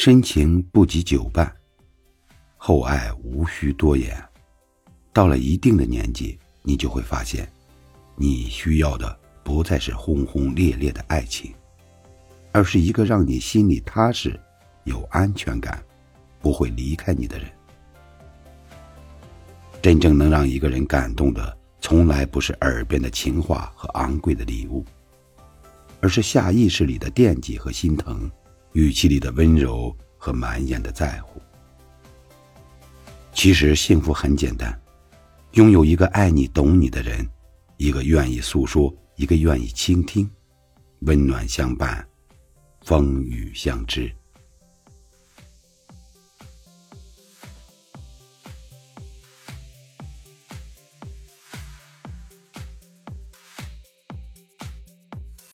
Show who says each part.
Speaker 1: 深情不及久伴，厚爱无需多言。到了一定的年纪，你就会发现，你需要的不再是轰轰烈烈的爱情，而是一个让你心里踏实、有安全感、不会离开你的人。真正能让一个人感动的，从来不是耳边的情话和昂贵的礼物，而是下意识里的惦记和心疼，语气里的温柔和满眼的在乎。其实幸福很简单，拥有一个爱你、懂你的人，一个愿意诉说，一个愿意倾听，温暖相伴，风雨相知。